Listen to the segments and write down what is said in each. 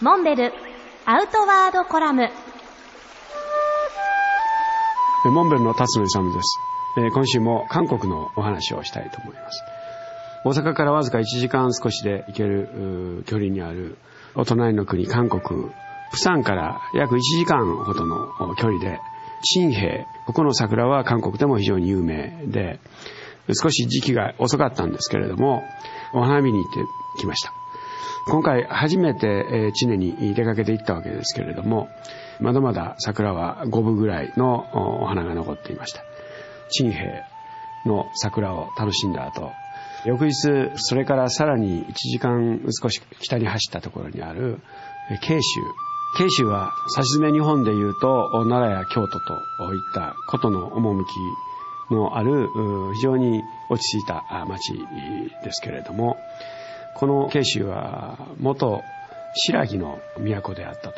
モンベルアウトワードコラムモンベルの辰野勇です。今週も韓国のお話をしたいと思います。大阪からわずか1時間少しで行ける距離にあるお隣の国韓国、プサンから約1時間ほどの距離で、新兵、ここの桜は韓国でも非常に有名で、少し時期が遅かったんですけれども、お花見に行ってきました。今回初めて知念に出かけて行ったわけですけれども、まだまだ桜は5分ぐらいのお花が残っていました。陳平の桜を楽しんだ後、翌日、それからさらに1時間少し北に走ったところにある慶州。慶州は、さしずめ日本で言うと、奈良や京都といったことの趣のある、非常に落ち着いた町ですけれども、この慶州は元新羅の都であった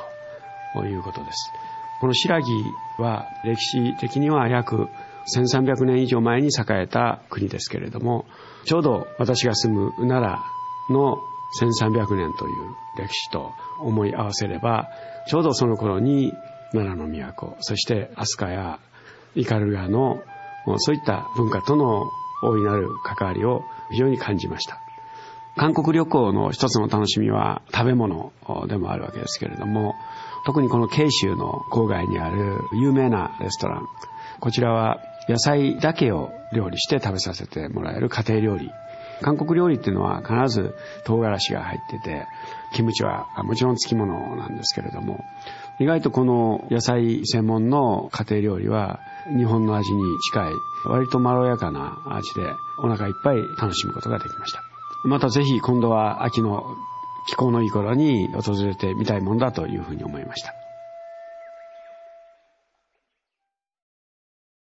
ということです。この新羅は歴史的には約1300年以上前に栄えた国ですけれども、ちょうど私が住む奈良の1300年という歴史と思い合わせれば、ちょうどその頃に奈良の都、そして飛鳥や斑鳩のそういった文化との大いなる関わりを非常に感じました。韓国旅行の一つの楽しみは食べ物でもあるわけですけれども、特にこの慶州の郊外にある有名なレストラン、こちらは野菜だけを料理して食べさせてもらえる家庭料理。韓国料理っていうのは必ず唐辛子が入ってて、キムチはもちろん付き物なんですけれども、意外とこの野菜専門の家庭料理は日本の味に近い割とまろやかな味でお腹いっぱい楽しむことができました。またぜひ今度は秋の気候のいい頃に訪れてみたいもんだというふうに思いました。